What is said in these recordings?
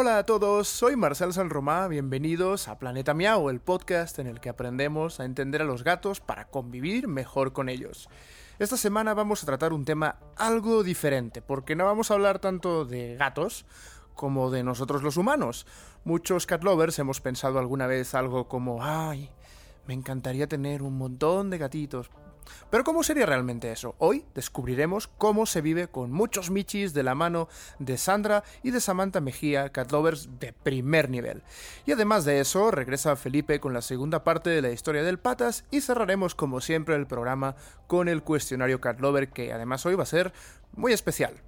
Hola a todos, soy Marcel Salromá, bienvenidos a Planeta Miau, el podcast en el que aprendemos a entender a los gatos para convivir mejor con ellos. Esta semana vamos a tratar un tema algo diferente, porque no vamos a hablar tanto de gatos como de nosotros los humanos. Muchos cat lovers hemos pensado alguna vez algo como, ay, me encantaría tener un montón de gatitos, pero ¿cómo sería realmente eso? Hoy descubriremos cómo se vive con muchos michis de la mano de Sandra y de Samantha Mejía, catlovers de primer nivel. Y además de eso, regresa Felipe con la segunda parte de la historia del Patas y cerraremos como siempre el programa con el cuestionario catlover que además hoy va a ser muy especial.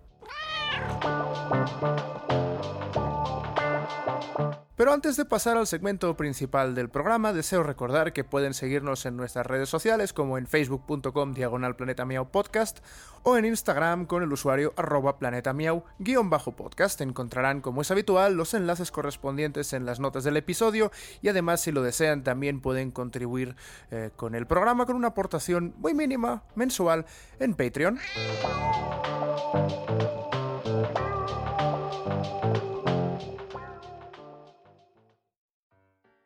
Pero antes de pasar al segmento principal del programa, deseo recordar que pueden seguirnos en nuestras redes sociales como en facebook.com diagonal podcast o en Instagram con el usuario arroba planeta guion bajo podcast. Encontrarán, como es habitual, los enlaces correspondientes en las notas del episodio y además si lo desean también pueden contribuir eh, con el programa con una aportación muy mínima mensual en Patreon.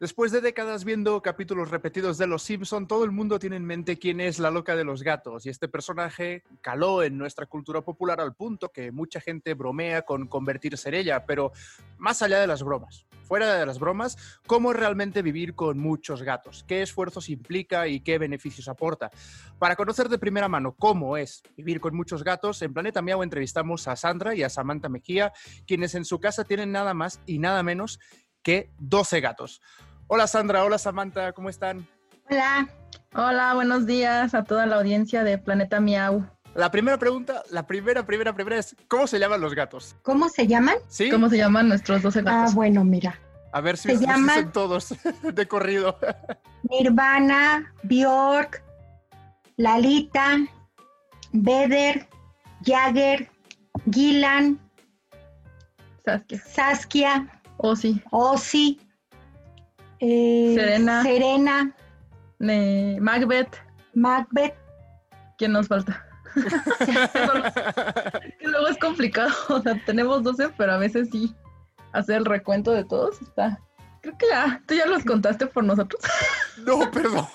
Después de décadas viendo capítulos repetidos de Los Simpson, todo el mundo tiene en mente quién es la loca de los gatos y este personaje caló en nuestra cultura popular al punto que mucha gente bromea con convertirse en ella, pero más allá de las bromas, fuera de las bromas, ¿cómo es realmente vivir con muchos gatos? ¿Qué esfuerzos implica y qué beneficios aporta? Para conocer de primera mano cómo es vivir con muchos gatos, en Planeta Miau entrevistamos a Sandra y a Samantha Mejía, quienes en su casa tienen nada más y nada menos que 12 gatos. Hola Sandra, hola Samantha, ¿cómo están? Hola. Hola, buenos días a toda la audiencia de Planeta Miau. La primera pregunta, la primera, primera, primera es, ¿cómo se llaman los gatos? ¿Cómo se llaman? ¿Sí? ¿Cómo se llaman nuestros 12 gatos? Ah, bueno, mira. A ver si se llaman todos de corrido. Nirvana, Bjork, Lalita, Beder, Jagger, Gilan, Saskia, Saskia Osi, Osi, eh, Serena. Serena. Macbeth. Macbeth. ¿Quién nos falta? que luego es complicado. O sea, tenemos 12, pero a veces sí hacer el recuento de todos está. Creo que ya, tú ya los contaste por nosotros. no, perdón.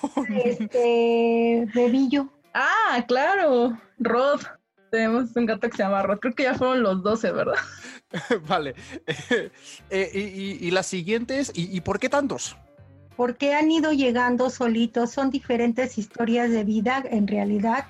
Este, Bebillo. Ah, claro. Rod. Tenemos un gato que se llama Rod. Creo que ya fueron los 12, ¿verdad? vale. Eh, y, las siguientes, ¿y, por qué tantos? Porque han ido llegando solitos, son diferentes historias de vida en realidad,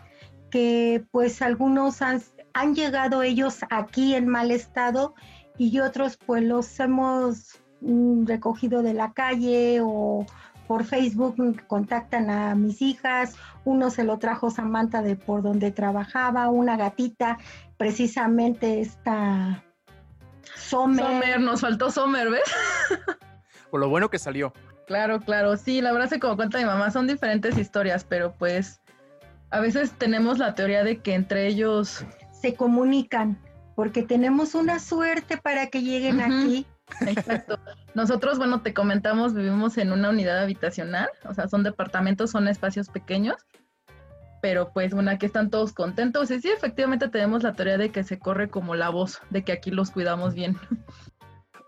que pues algunos han, han llegado ellos aquí en mal estado y otros pues los hemos mm, recogido de la calle o por Facebook contactan a mis hijas, uno se lo trajo Samantha de por donde trabajaba, una gatita, precisamente esta Sommer. nos faltó Sommer, ¿ves? Por lo bueno que salió. Claro, claro, sí, la verdad se como cuenta mi mamá, son diferentes historias, pero pues a veces tenemos la teoría de que entre ellos se comunican, porque tenemos una suerte para que lleguen aquí Exacto. Nosotros, bueno, te comentamos, vivimos en una unidad habitacional, o sea, son departamentos, son espacios pequeños, pero pues bueno, aquí están todos contentos y sí, efectivamente tenemos la teoría de que se corre como la voz, de que aquí los cuidamos bien.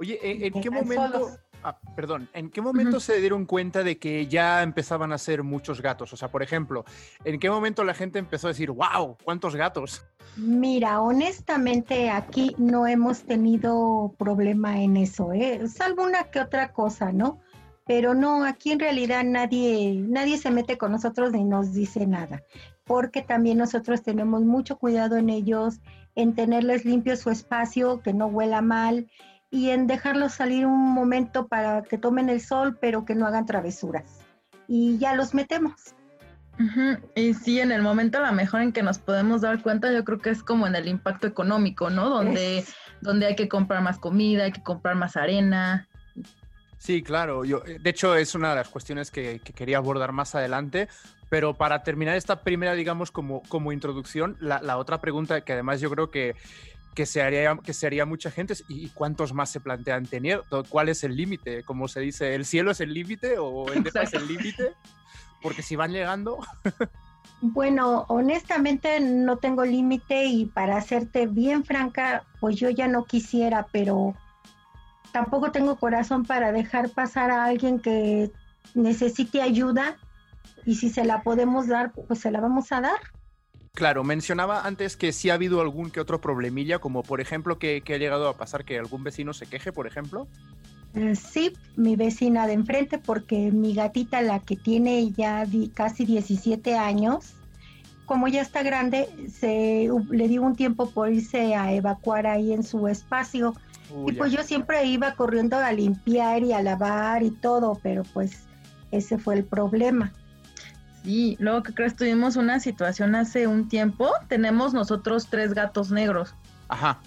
Oye, ¿en, qué momento... Ah, perdón, ¿en qué momento se dieron cuenta de que ya empezaban a ser muchos gatos? O sea, por ejemplo, ¿en qué momento la gente empezó a decir, wow, cuántos gatos? Mira, honestamente aquí no hemos tenido problema en eso, ¿eh? salvo una que otra cosa, ¿no? Pero no, aquí en realidad nadie, nadie se mete con nosotros ni nos dice nada, porque también nosotros tenemos mucho cuidado en ellos, en tenerles limpio su espacio, que no huela mal, y en dejarlos salir un momento para que tomen el sol, pero que no hagan travesuras. Y ya los metemos. Y sí, en el momento a lo mejor en que nos podemos dar cuenta, yo creo que es como en el impacto económico, ¿no? Donde, donde hay que comprar más comida, hay que comprar más arena. Sí, claro. Yo, de hecho, es una de las cuestiones que, quería abordar más adelante. Pero para terminar esta primera, digamos, como, como introducción, la, la otra pregunta que además yo creo que, que se haría, que se mucha gente y cuántos más se plantean tener, cuál es el límite, como se dice, ¿el cielo es el límite o el depa es el límite? Porque si van llegando... Bueno, honestamente no tengo límite y para hacerte bien franca, pues yo ya no quisiera, pero tampoco tengo corazón para dejar pasar a alguien que necesite ayuda y si se la podemos dar, pues se la vamos a dar. Claro, mencionaba antes que sí ha habido algún que otro problemilla, como por ejemplo que, ha llegado a pasar que algún vecino se queje, por ejemplo. Eh, sí, mi vecina de enfrente, porque mi gatita, la que tiene ya casi 17 años, como ya está grande, se le dio un tiempo por irse a evacuar ahí en su espacio. y pues yo siempre iba corriendo a limpiar y a lavar y todo, pero pues ese fue el problema. Sí, luego que crees, tuvimos una situación hace un tiempo, tenemos nosotros tres gatos negros. Ajá.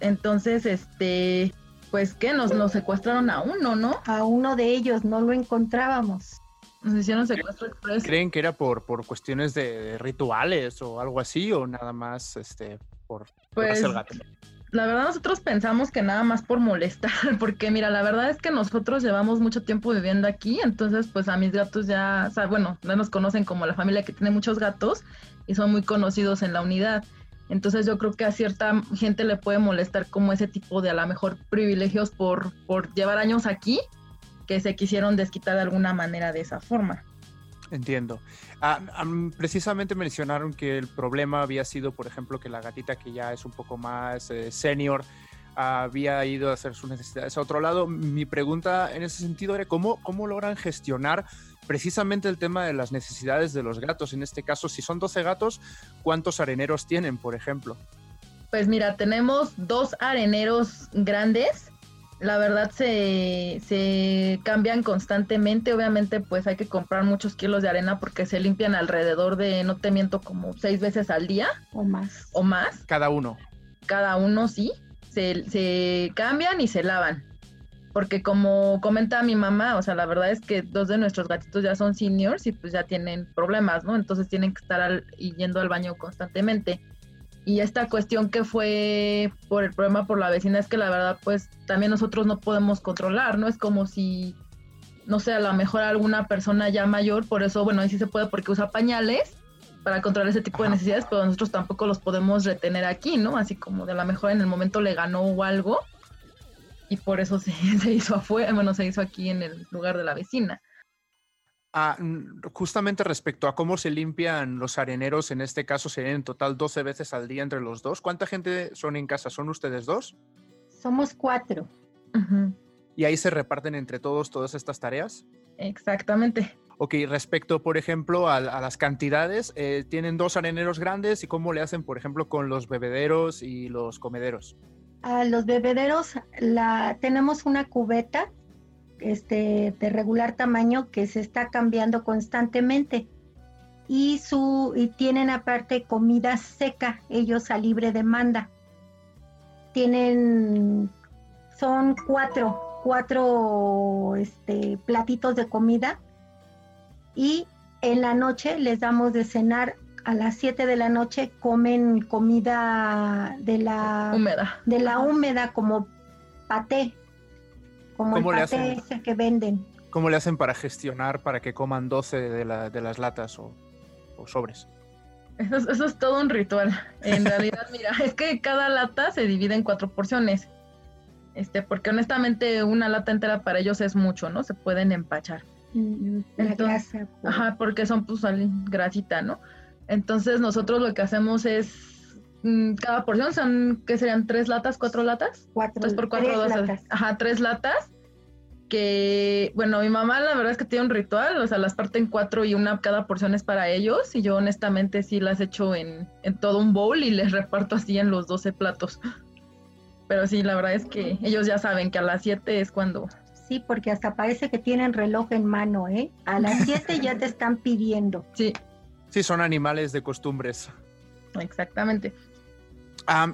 entonces, este, pues que nos, nos secuestraron a uno, ¿no? A uno de ellos, no lo encontrábamos. Nos hicieron secuestro express. ¿Creen que era por, por cuestiones de, rituales o algo así o nada más este por, pues, el gato? La verdad nosotros pensamos que nada más por molestar, porque mira, la verdad es que nosotros llevamos mucho tiempo viviendo aquí, entonces pues a mis gatos ya, o sea, bueno, no nos conocen como la familia que tiene muchos gatos y son muy conocidos en la unidad. Entonces yo creo que a cierta gente le puede molestar como ese tipo de a lo mejor privilegios por, por llevar años aquí que se quisieron desquitar de alguna manera de esa forma. Entiendo. Ah, precisamente mencionaron que el problema había sido, por ejemplo, que la gatita que ya es un poco más eh, senior había ido a hacer sus necesidades a otro lado. Mi pregunta en ese sentido era cómo, cómo logran gestionar precisamente el tema de las necesidades de los gatos. En este caso, si son 12 gatos, ¿cuántos areneros tienen, por ejemplo? Pues mira, tenemos dos areneros grandes la verdad se, se, cambian constantemente. Obviamente, pues hay que comprar muchos kilos de arena porque se limpian alrededor de, no te miento, como seis veces al día. O más. O más. Cada uno. Cada uno, sí. Se, se cambian y se lavan. Porque como comenta mi mamá, o sea, la verdad es que dos de nuestros gatitos ya son seniors y pues ya tienen problemas, ¿no? Entonces tienen que estar yendo al baño constantemente y esta cuestión que fue por el problema por la vecina es que la verdad pues también nosotros no podemos controlar, ¿no? Es como si, no sé, a lo mejor alguna persona ya mayor, por eso, bueno, ahí sí se puede porque usa pañales para controlar ese tipo de necesidades, pero nosotros tampoco los podemos retener aquí, ¿no? Así como de a lo mejor en el momento le ganó o algo y por eso se, se hizo afuera, bueno, se hizo aquí en el lugar de la vecina. Ah, justamente respecto a cómo se limpian los areneros, en este caso serían en total 12 veces al día entre los dos. ¿Cuánta gente son en casa? ¿Son ustedes dos? Somos cuatro. ¿Y ahí se reparten entre todos todas estas tareas? Exactamente. Ok, respecto, por ejemplo, a, las cantidades, eh, tienen dos areneros grandes y cómo le hacen, por ejemplo, con los bebederos y los comederos. A los bebederos la, tenemos una cubeta este, de regular tamaño que se está cambiando constantemente. Y, su, y tienen aparte comida seca, ellos a libre demanda. Tienen, son cuatro, cuatro este, platitos de comida y en la noche les damos de cenar a las 7 de la noche comen comida de la húmeda, de la húmeda como paté, como el paté ese que venden. ¿Cómo le hacen para gestionar para que coman 12 de, las latas o, sobres? Eso es, todo un ritual. En realidad, mira, es que cada lata se divide en cuatro porciones. Este, porque honestamente una lata entera para ellos es mucho, ¿no? Se pueden empachar. Mm, la grasa. Pues. Ajá, porque son pues grasita, ¿no? Entonces nosotros lo que hacemos es cada porción son, ¿qué serían? ¿Tres latas? ¿Cuatro latas? Cuatro. Tres por cuatro, latas. Ajá, tres latas que, bueno, mi mamá la verdad es que tiene un ritual, o sea, las parten cuatro y una cada porción es para ellos, y yo honestamente sí las echo en, en todo un bowl y les reparto así en los 12 platos. Pero sí, la verdad es que ellos ya saben que a las 7 es cuando... Sí, porque hasta parece que tienen reloj en mano, ¿eh? A las 7 ya te están pidiendo. Sí. Sí, son animales de costumbres. Exactamente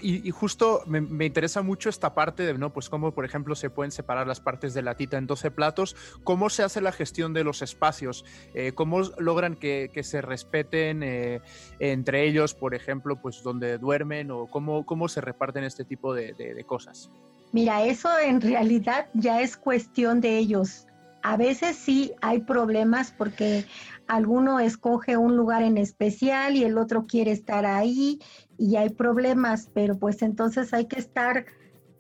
y, justo me, interesa mucho esta parte de, ¿no? Pues cómo, por ejemplo, se pueden separar las partes de la tita en 12 platos, cómo se hace la gestión de los espacios, eh, cómo logran que, se respeten eh, entre ellos, por ejemplo, pues donde duermen o cómo, cómo se reparten este tipo de, de cosas. Mira, eso en realidad ya es cuestión de ellos. A veces sí hay problemas porque alguno escoge un lugar en especial y el otro quiere estar ahí y hay problemas, pero pues entonces hay que estar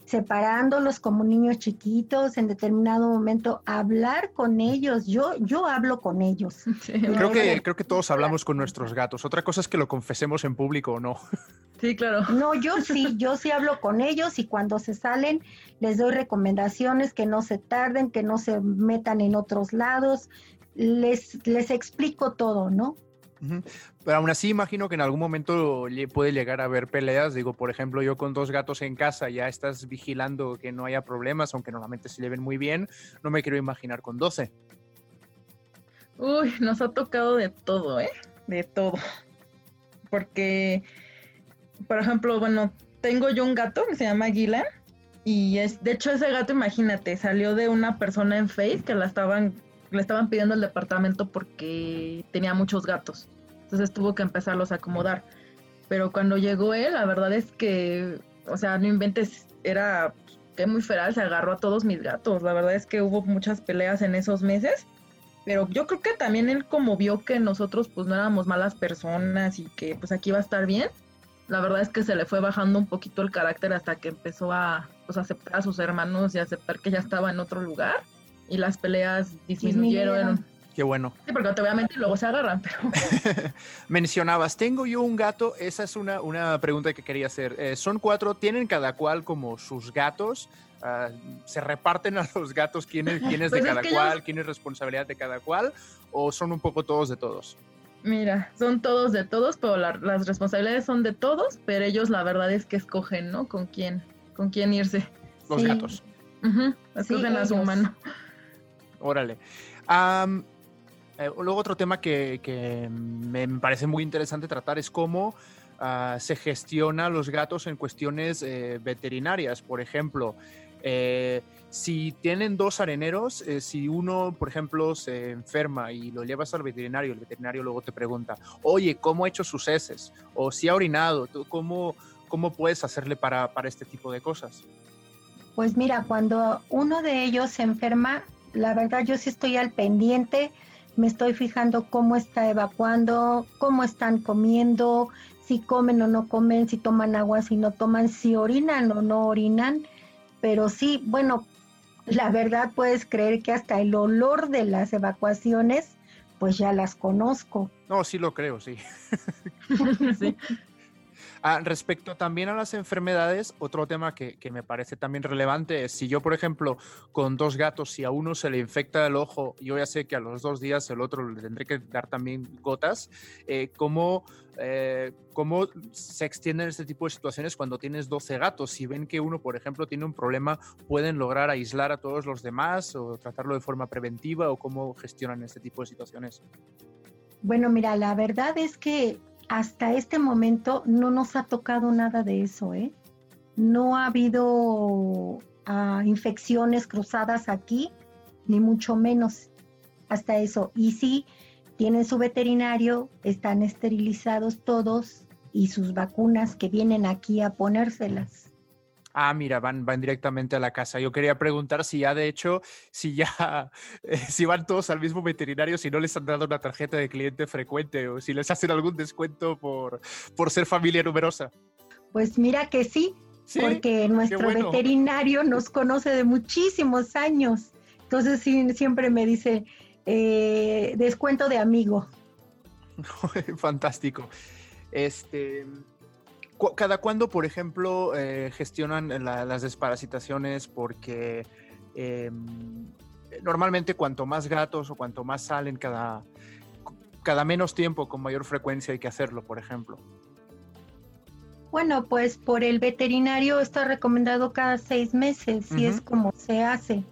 separándolos como niños chiquitos, en determinado momento hablar con ellos. Yo, yo hablo con ellos. creo, que, creo que todos hablamos con nuestros gatos. Otra cosa es que lo confesemos en público o no. Sí, claro. No, yo sí, yo sí hablo con ellos y cuando se salen les doy recomendaciones que no se tarden, que no se metan en otros lados. Les, les explico todo, ¿no? Pero aún así imagino que en algún momento puede llegar a haber peleas. Digo, por ejemplo, yo con dos gatos en casa ya estás vigilando que no haya problemas, aunque normalmente se lleven muy bien. No me quiero imaginar con 12. Uy, nos ha tocado de todo, ¿eh? De todo. Porque, por ejemplo, bueno, tengo yo un gato que se llama Gilan. Y es, de hecho, ese gato, imagínate, salió de una persona en Face que la estaban le estaban pidiendo el departamento porque tenía muchos gatos. Entonces tuvo que empezarlos a acomodar. Pero cuando llegó él, la verdad es que, o sea, no inventes, era que muy feral, se agarró a todos mis gatos. La verdad es que hubo muchas peleas en esos meses. Pero yo creo que también él como vio que nosotros pues no éramos malas personas y que pues aquí iba a estar bien, la verdad es que se le fue bajando un poquito el carácter hasta que empezó a pues, aceptar a sus hermanos y aceptar que ya estaba en otro lugar y las peleas disminuyeron. Qué bueno. Sí, porque obviamente luego se agarran, pero... Mencionabas, tengo yo un gato, esa es una, una pregunta que quería hacer. Eh, son cuatro, ¿tienen cada cual como sus gatos? Ah, ¿Se reparten a los gatos quién es, quién es de pues cada cual, quién es responsabilidad de cada cual? ¿O son un poco todos de todos? Mira, son todos de todos, pero las responsabilidades son de todos, pero ellos la verdad es que escogen, ¿no? Con quién, con quién irse. Los gatos. escogen a su mano. Órale. Eh, luego otro tema que, me parece muy interesante tratar es cómo ah, se gestiona los gatos en cuestiones eh, veterinarias. Por ejemplo, eh, si tienen dos areneros, si uno, por ejemplo, se enferma y lo llevas al veterinario, el veterinario luego te pregunta, oye, ¿cómo ha hecho sus heces? O si ha orinado, ¿cómo, puedes hacerle para este tipo de cosas? Pues mira, cuando uno de ellos se enferma, la verdad yo sí estoy al pendiente, me estoy fijando cómo está evacuando, cómo están comiendo, si comen o no comen, si toman agua, si no toman, si orinan o no orinan. Pero sí, bueno, la verdad puedes creer que hasta el olor de las evacuaciones, pues ya las conozco. No, sí lo creo, sí. sí. Ah, respecto también a las enfermedades, otro tema que, me parece también relevante es si yo, por ejemplo, con dos gatos, si a uno se le infecta el ojo, yo ya sé que a los dos días el otro le tendré que dar también gotas, eh, ¿cómo, eh, ¿cómo se extienden este tipo de situaciones cuando tienes 12 gatos? Si ven que uno, por ejemplo, tiene un problema, ¿pueden lograr aislar a todos los demás o tratarlo de forma preventiva o cómo gestionan este tipo de situaciones? Bueno, mira, la verdad es que hasta este momento no nos ha tocado nada de eso, ¿eh? No ha habido ah, infecciones cruzadas aquí, ni mucho menos hasta eso. Y sí, tienen su veterinario, están esterilizados todos y sus vacunas que vienen aquí a ponérselas. Ah, mira, van, van directamente a la casa. Yo quería preguntar si ya, de hecho, si ya, eh, si van todos al mismo veterinario, si no les han dado una tarjeta de cliente frecuente o si les hacen algún descuento por, por ser familia numerosa. Pues mira que sí, porque nuestro veterinario nos conoce de muchísimos años. Entonces sí, siempre me dice, eh, descuento de amigo. Fantástico. Este, ¿Cada cuándo, por ejemplo, eh, gestionan las desparasitaciones? Porque em, normalmente cuanto más gatos o cuanto más salen cada, cada menos tiempo, con mayor frecuencia hay que hacerlo, por ejemplo. Bueno, pues por el veterinario está recomendado cada seis meses, y es como se hace.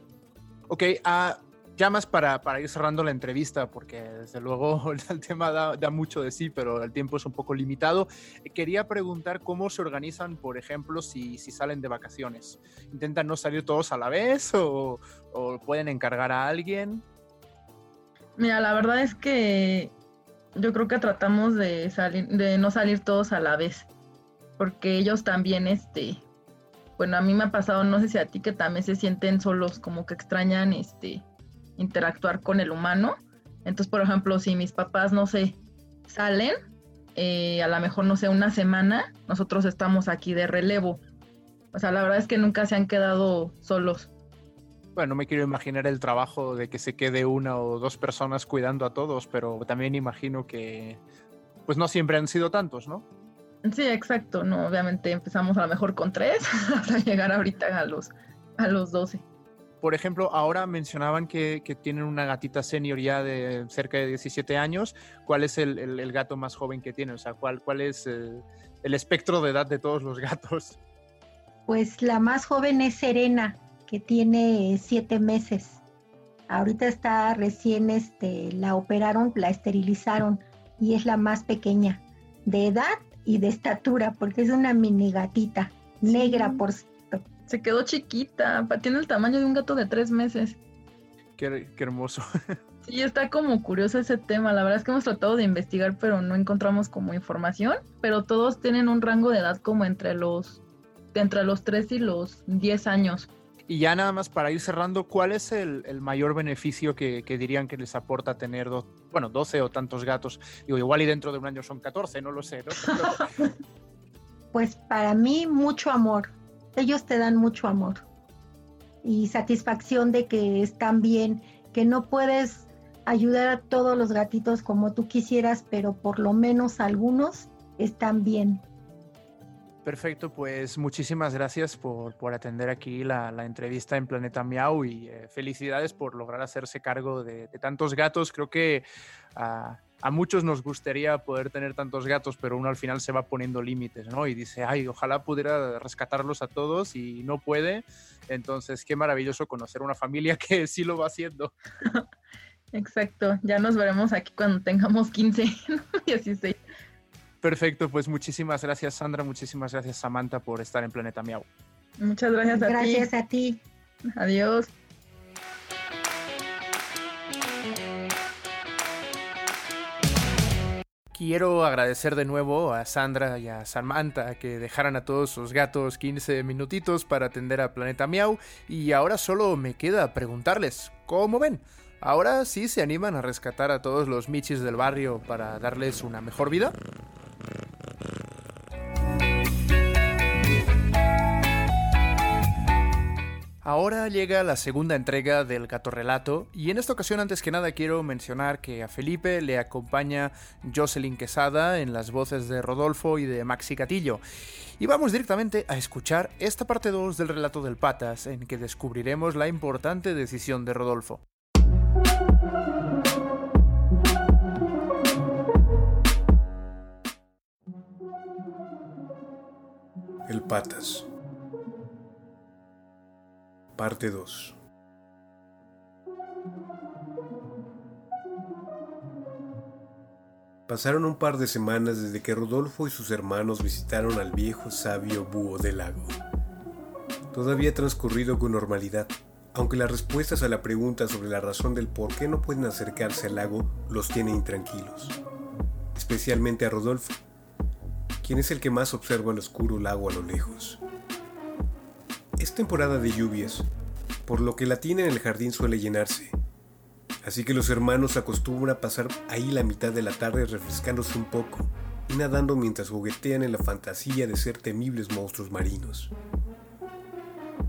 Ok, ah, ya más para, para, ir cerrando la entrevista, porque desde luego el tema da, mucho de sí, pero el tiempo es un poco limitado. Quería preguntar cómo se organizan, por ejemplo, si, si salen de vacaciones. ¿Intentan no salir todos a la vez o, o, pueden encargar a alguien? Mira, la verdad es que yo creo que tratamos de, salir, de no salir todos a la vez, porque ellos también, este, bueno, a mí me ha pasado, no sé si a ti que también se sienten solos, como que extrañan, este, interactuar con el humano. Entonces, por ejemplo, si mis papás, no sé, salen, eh, a lo mejor, no sé, una semana, nosotros estamos aquí de relevo. O sea, la verdad es que nunca se han quedado solos. Bueno, no me quiero imaginar el trabajo de que se quede una o dos personas cuidando a todos, pero también imagino que pues no siempre han sido tantos, ¿no? Sí, exacto. No, obviamente empezamos a lo mejor con tres hasta llegar ahorita a los, a los 12. Por ejemplo, ahora mencionaban que, tienen una gatita senior ya de cerca de 17 años. ¿Cuál es el, gato más joven que tienen? O sea, ¿cuál, cuál es el, el espectro de edad de todos los gatos? Pues la más joven es Serena, que tiene siete meses. Ahorita está recién, este, la operaron, la esterilizaron y es la más pequeña de edad y de estatura, porque es una mini gatita, negra por. Se quedó chiquita, tiene el tamaño de un gato de tres meses. Qué, hermoso. Sí, está como curioso ese tema. La verdad es que hemos tratado de investigar, pero no encontramos como información. Pero todos tienen un rango de edad como entre los, entre los 3 y los 10 años. Y ya nada más para ir cerrando, ¿cuál es el, mayor beneficio que, dirían que les aporta tener, bueno, 12 o tantos gatos? Digo, igual y dentro de un año son 14, no lo sé, ¿no? pues para mí mucho amor. Ellos te dan mucho amor y satisfacción de que están bien, que no puedes ayudar a todos los gatitos como tú quisieras, pero por lo menos algunos están bien. Perfecto, pues muchísimas gracias por, atender aquí la, entrevista en Planeta Miau y eh, felicidades por lograr hacerse cargo de, tantos gatos. Creo que a, muchos nos gustaría poder tener tantos gatos, pero uno al final se va poniendo límites, ¿no? Y dice, ay, ojalá pudiera rescatarlos a todos y no puede. Entonces, qué maravilloso conocer una familia que sí lo va haciendo. Exacto, ya nos veremos aquí cuando tengamos 15, 16. Perfecto, pues muchísimas gracias Sandra, muchísimas gracias Samantha por estar en Planeta Miau. Muchas gracias a ti. Gracias a ti. Adiós. Quiero agradecer de nuevo a Sandra y a Samantha que dejaran a todos sus gatos 15 minutitos para atender a Planeta Miau y ahora solo me queda preguntarles, ¿cómo ven? ¿Ahora sí se animan a rescatar a todos los michis del barrio para darles una mejor vida? Ahora llega la segunda entrega del Gato Relato y en esta ocasión antes que nada quiero mencionar que a Felipe le acompaña Jocelyn Quesada en las voces de Rodolfo y de Maxi Catillo. Y vamos directamente a escuchar esta parte 2 del relato del Patas en que descubriremos la importante decisión de Rodolfo. El Patas Parte 2 Pasaron un par de semanas desde que Rodolfo y sus hermanos visitaron al viejo sabio búho del lago. Todo había transcurrido con normalidad, aunque las respuestas a la pregunta sobre la razón del por qué no pueden acercarse al lago los tienen intranquilos, especialmente a Rodolfo, quien es el que más observa el oscuro lago a lo lejos. Temporada de lluvias, por lo que la tina en el jardín suele llenarse. Así que los hermanos acostumbran a pasar ahí la mitad de la tarde refrescándose un poco y nadando mientras juguetean en la fantasía de ser temibles monstruos marinos.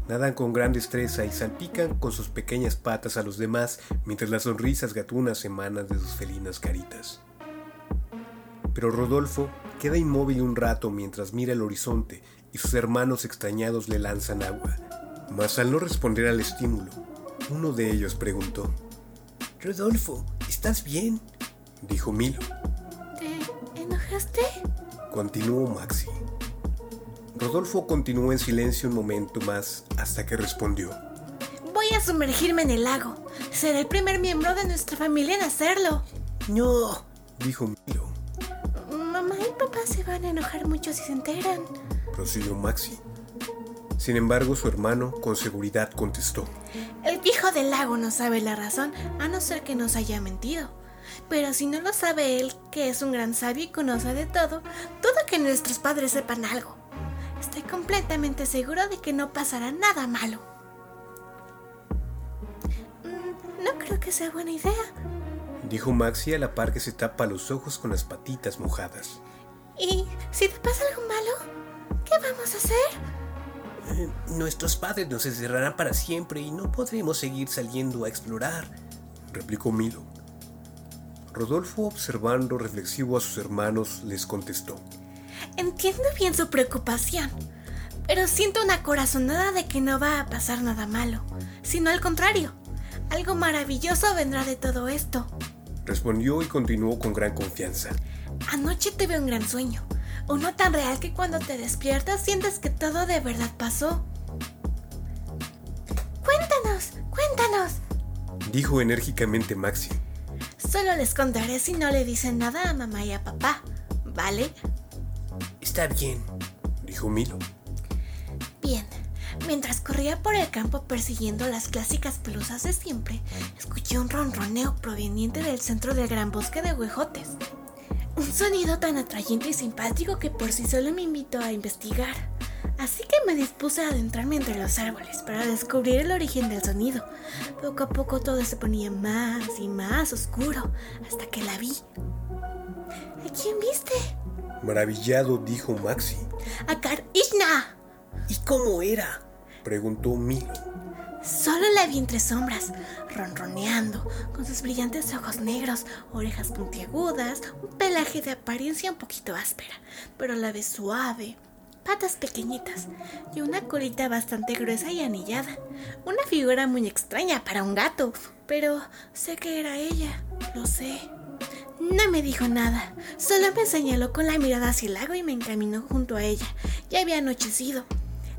Nadan con gran destreza y salpican con sus pequeñas patas a los demás mientras las sonrisas gatunas emanan de sus felinas caritas. Pero Rodolfo queda inmóvil un rato mientras mira el horizonte y sus hermanos extrañados le lanzan agua. Mas al no responder al estímulo, uno de ellos preguntó, Rodolfo, ¿estás bien? Dijo Milo. ¿Te enojaste? Continuó Maxi. Rodolfo continuó en silencio un momento más hasta que respondió. Voy a sumergirme en el lago. Seré el primer miembro de nuestra familia en hacerlo. No, dijo Milo. Enojar mucho si se enteran prosiguió Maxi. Sin embargo, su hermano con seguridad contestó. El viejo del lago no sabe la razón, a no ser que nos haya mentido. Pero si no lo sabe él, que es un gran sabio y conoce de todo, dudo que nuestros padres sepan algo. Estoy completamente seguro de que no pasará nada malo. Mm, no creo que sea buena idea, dijo Maxi a la par que se tapa los ojos con las patitas mojadas. ¿Y si te pasa algo malo? ¿Qué vamos a hacer? Eh, nuestros padres nos encerrarán para siempre y no podremos seguir saliendo a explorar, replicó Milo. Rodolfo, observando reflexivo a sus hermanos, les contestó. Entiendo bien su preocupación, pero siento una corazonada de que no va a pasar nada malo, sino al contrario, algo maravilloso vendrá de todo esto. Respondió y continuó con gran confianza. Anoche tuve un gran sueño, uno tan real que cuando te despiertas sientes que todo de verdad pasó. Cuéntanos, cuéntanos, dijo enérgicamente Maxi. Solo les contaré si no le dicen nada a mamá y a papá, ¿vale? Está bien, dijo Milo. Bien, mientras corría por el campo persiguiendo las clásicas pelusas de siempre, escuché un ronroneo proveniente del centro del gran bosque de huejotes. Un sonido tan atrayente y simpático que por sí solo me invitó a investigar. Así que me dispuse a adentrarme entre los árboles para descubrir el origen del sonido. Poco a poco todo se ponía más y más oscuro hasta que la vi. ¿A quién viste? Maravillado dijo Maxi. A Karishna. ¿Y cómo era? preguntó Milo. Solo la vi entre sombras, ronroneando, con sus brillantes ojos negros, orejas puntiagudas, un pelaje de apariencia un poquito áspera, pero a la vez suave, patas pequeñitas y una colita bastante gruesa y anillada. Una figura muy extraña para un gato, pero sé que era ella, lo sé. No me dijo nada, solo me señaló con la mirada hacia el lago y me encaminó junto a ella. Ya había anochecido.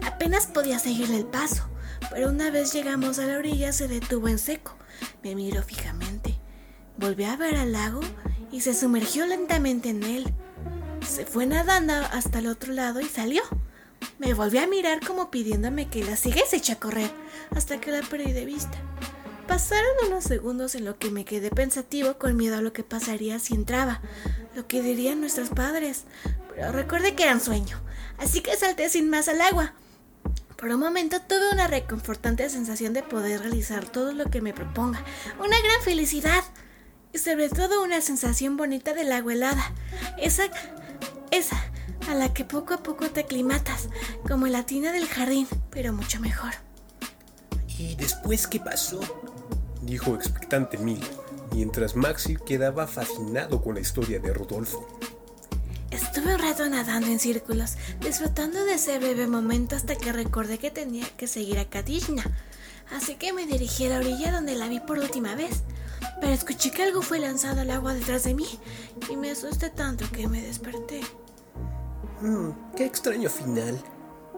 Apenas podía seguirle el paso pero una vez llegamos a la orilla se detuvo en seco. Me miró fijamente. Volvió a ver al lago y se sumergió lentamente en él. Se fue nadando hasta el otro lado y salió. Me volvió a mirar como pidiéndome que la siguiese echa a correr, hasta que la perdí de vista. Pasaron unos segundos en lo que me quedé pensativo con miedo a lo que pasaría si entraba, lo que dirían nuestros padres, pero recordé que era un sueño, así que salté sin más al agua. Por un momento tuve una reconfortante sensación de poder realizar todo lo que me proponga, una gran felicidad y sobre todo una sensación bonita del agua helada, esa, esa a la que poco a poco te aclimatas, como la tina del jardín, pero mucho mejor. ¿Y después qué pasó? dijo expectante Milo, mientras Maxi quedaba fascinado con la historia de Rodolfo. Estuve un rato nadando en círculos, disfrutando de ese breve momento hasta que recordé que tenía que seguir a Kadishna. Así que me dirigí a la orilla donde la vi por última vez. Pero escuché que algo fue lanzado al agua detrás de mí y me asusté tanto que me desperté. Hmm, qué extraño final.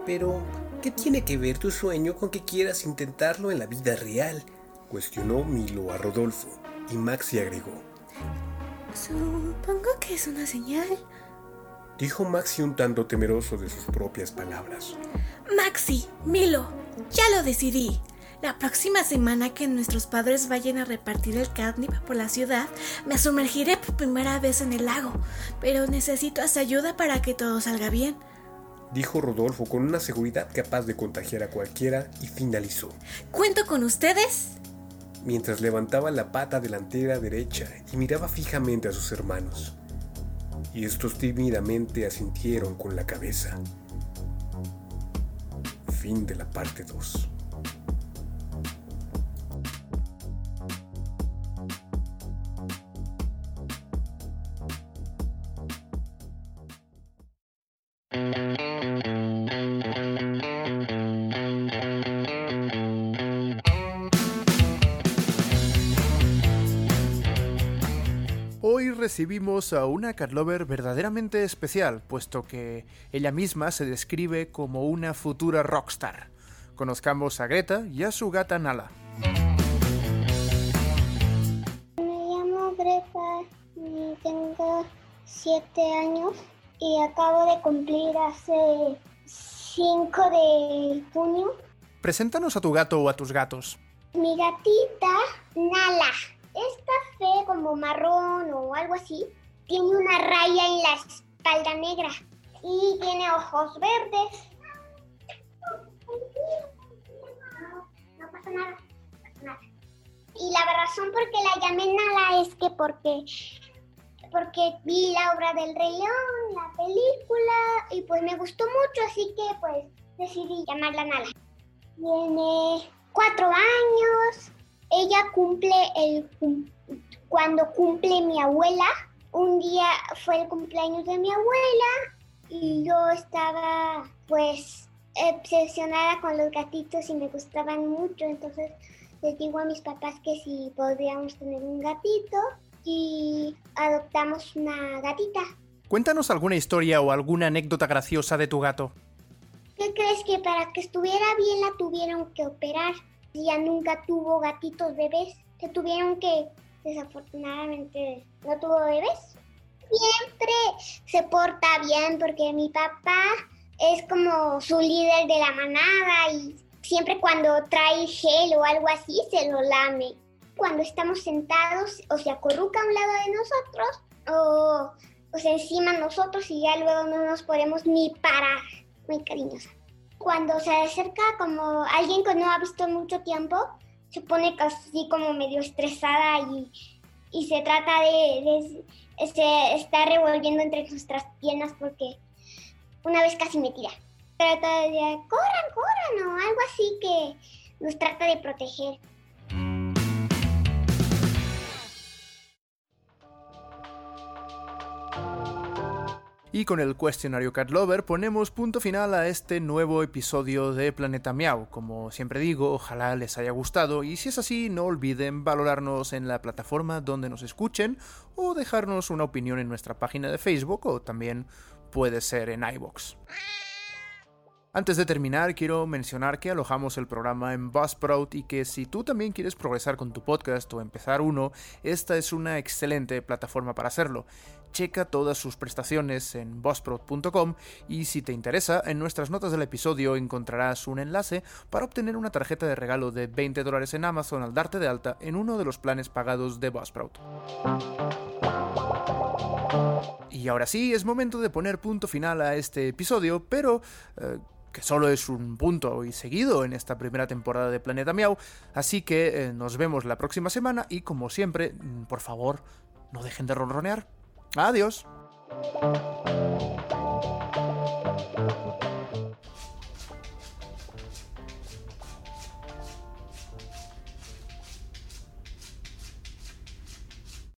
Pero, ¿qué tiene que ver tu sueño con que quieras intentarlo en la vida real? Cuestionó Milo a Rodolfo y Maxi agregó. Supongo que es una señal dijo Maxi un tanto temeroso de sus propias palabras. Maxi, Milo, ya lo decidí. La próxima semana que nuestros padres vayan a repartir el catnip por la ciudad, me sumergiré por primera vez en el lago, pero necesito esa ayuda para que todo salga bien. Dijo Rodolfo con una seguridad capaz de contagiar a cualquiera y finalizó. ¿Cuento con ustedes? Mientras levantaba la pata delantera derecha y miraba fijamente a sus hermanos y estos tímidamente asintieron con la cabeza. Fin de la parte 2. Recibimos a una catlover verdaderamente especial, puesto que ella misma se describe como una futura rockstar. Conozcamos a Greta y a su gata Nala. Me llamo Greta y tengo 7 años y acabo de cumplir hace 5 de junio. Preséntanos a tu gato o a tus gatos. Mi gatita Nala es café como marrón o algo así. Tiene una raya en la espalda negra y tiene ojos verdes. No, pasa nada, Y la razón por qué la llamé Nala es que porque porque vi la obra del Rey León, la película, y pues me gustó mucho, así que pues decidí llamarla Nala. Tiene cuatro años. Ella cumple el cuando cumple mi abuela. Un día fue el cumpleaños de mi abuela y yo estaba pues obsesionada con los gatitos y me gustaban mucho. Entonces les digo a mis papás que si podríamos tener un gatito y adoptamos una gatita. Cuéntanos alguna historia o alguna anécdota graciosa de tu gato. ¿Qué crees que para que estuviera bien la tuvieron que operar? Ya nunca tuvo gatitos bebés. Se tuvieron que, desafortunadamente, no tuvo bebés. Siempre se porta bien porque mi papá es como su líder de la manada y siempre cuando trae gel o algo así se lo lame. Cuando estamos sentados o se acurruca a un lado de nosotros o, o se encima nosotros y ya luego no nos podemos ni parar. Muy cariñosa. Cuando se acerca como alguien que no ha visto mucho tiempo, se pone casi como medio estresada y, y se trata de, de se está revolviendo entre nuestras piernas porque una vez casi me tira trata de corran, corran o algo así que nos trata de proteger. Y con el cuestionario Cat Lover ponemos punto final a este nuevo episodio de Planeta Miau. Como siempre digo, ojalá les haya gustado y si es así, no olviden valorarnos en la plataforma donde nos escuchen o dejarnos una opinión en nuestra página de Facebook o también puede ser en iBox. Antes de terminar, quiero mencionar que alojamos el programa en Buzzsprout y que si tú también quieres progresar con tu podcast o empezar uno, esta es una excelente plataforma para hacerlo. Checa todas sus prestaciones en buzzsprout.com y si te interesa, en nuestras notas del episodio encontrarás un enlace para obtener una tarjeta de regalo de 20 dólares en Amazon al darte de alta en uno de los planes pagados de Buzzsprout. Y ahora sí, es momento de poner punto final a este episodio, pero... Eh, que solo es un punto y seguido en esta primera temporada de Planeta Miau. Así que eh, nos vemos la próxima semana y como siempre, mm, por favor, no dejen de ronronear. Adiós.